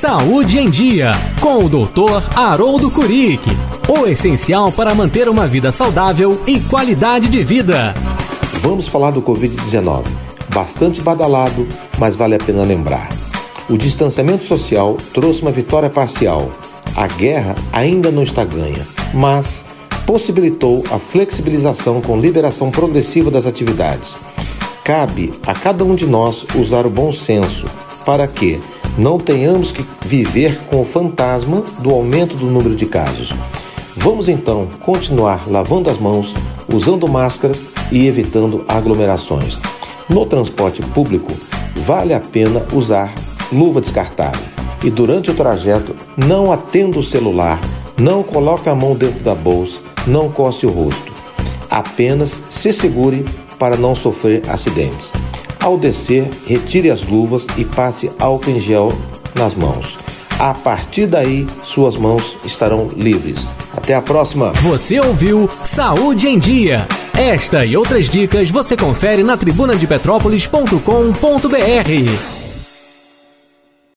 Saúde em Dia, com o Dr. Haroldo Curic. O essencial para manter uma vida saudável e qualidade de vida. Vamos falar do Covid-19. Bastante badalado, mas vale a pena lembrar. O distanciamento social trouxe uma vitória parcial. A guerra ainda não está ganha, mas possibilitou a flexibilização com liberação progressiva das atividades. Cabe a cada um de nós usar o bom senso para que não tenhamos que viver com o fantasma do aumento do número de casos. Vamos então continuar lavando as mãos, usando máscaras e evitando aglomerações. No transporte público, vale a pena usar luva descartável. E durante o trajeto, não atenda o celular, não coloque a mão dentro da bolsa, não coce o rosto. Apenas se segure para não sofrer acidentes. Ao descer, retire as luvas e passe álcool em gel nas mãos. A partir daí, suas mãos estarão livres. Até a próxima. Você ouviu Saúde em Dia. Esta e outras dicas você confere na tribunadepetrópolis.com.br.